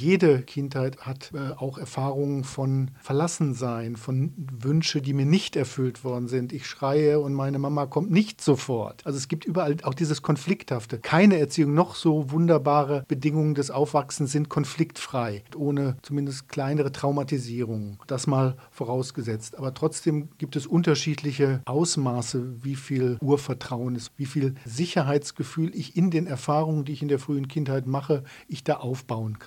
jede Kindheit hat äh, auch Erfahrungen von Verlassensein, von Wünsche, die mir nicht erfüllt worden sind. Ich schreie und meine Mama kommt nicht sofort. Also es gibt überall auch dieses Konflikthafte. Keine Erziehung, noch so wunderbare Bedingungen des Aufwachsens sind konfliktfrei, ohne zumindest kleinere Traumatisierungen. Das mal vorausgesetzt. Aber trotzdem gibt es unterschiedliche Ausmaße, wie viel Urvertrauen ist, wie viel Sicherheitsgefühl ich in den Erfahrungen, die ich in der frühen Kindheit mache, ich da aufbauen kann.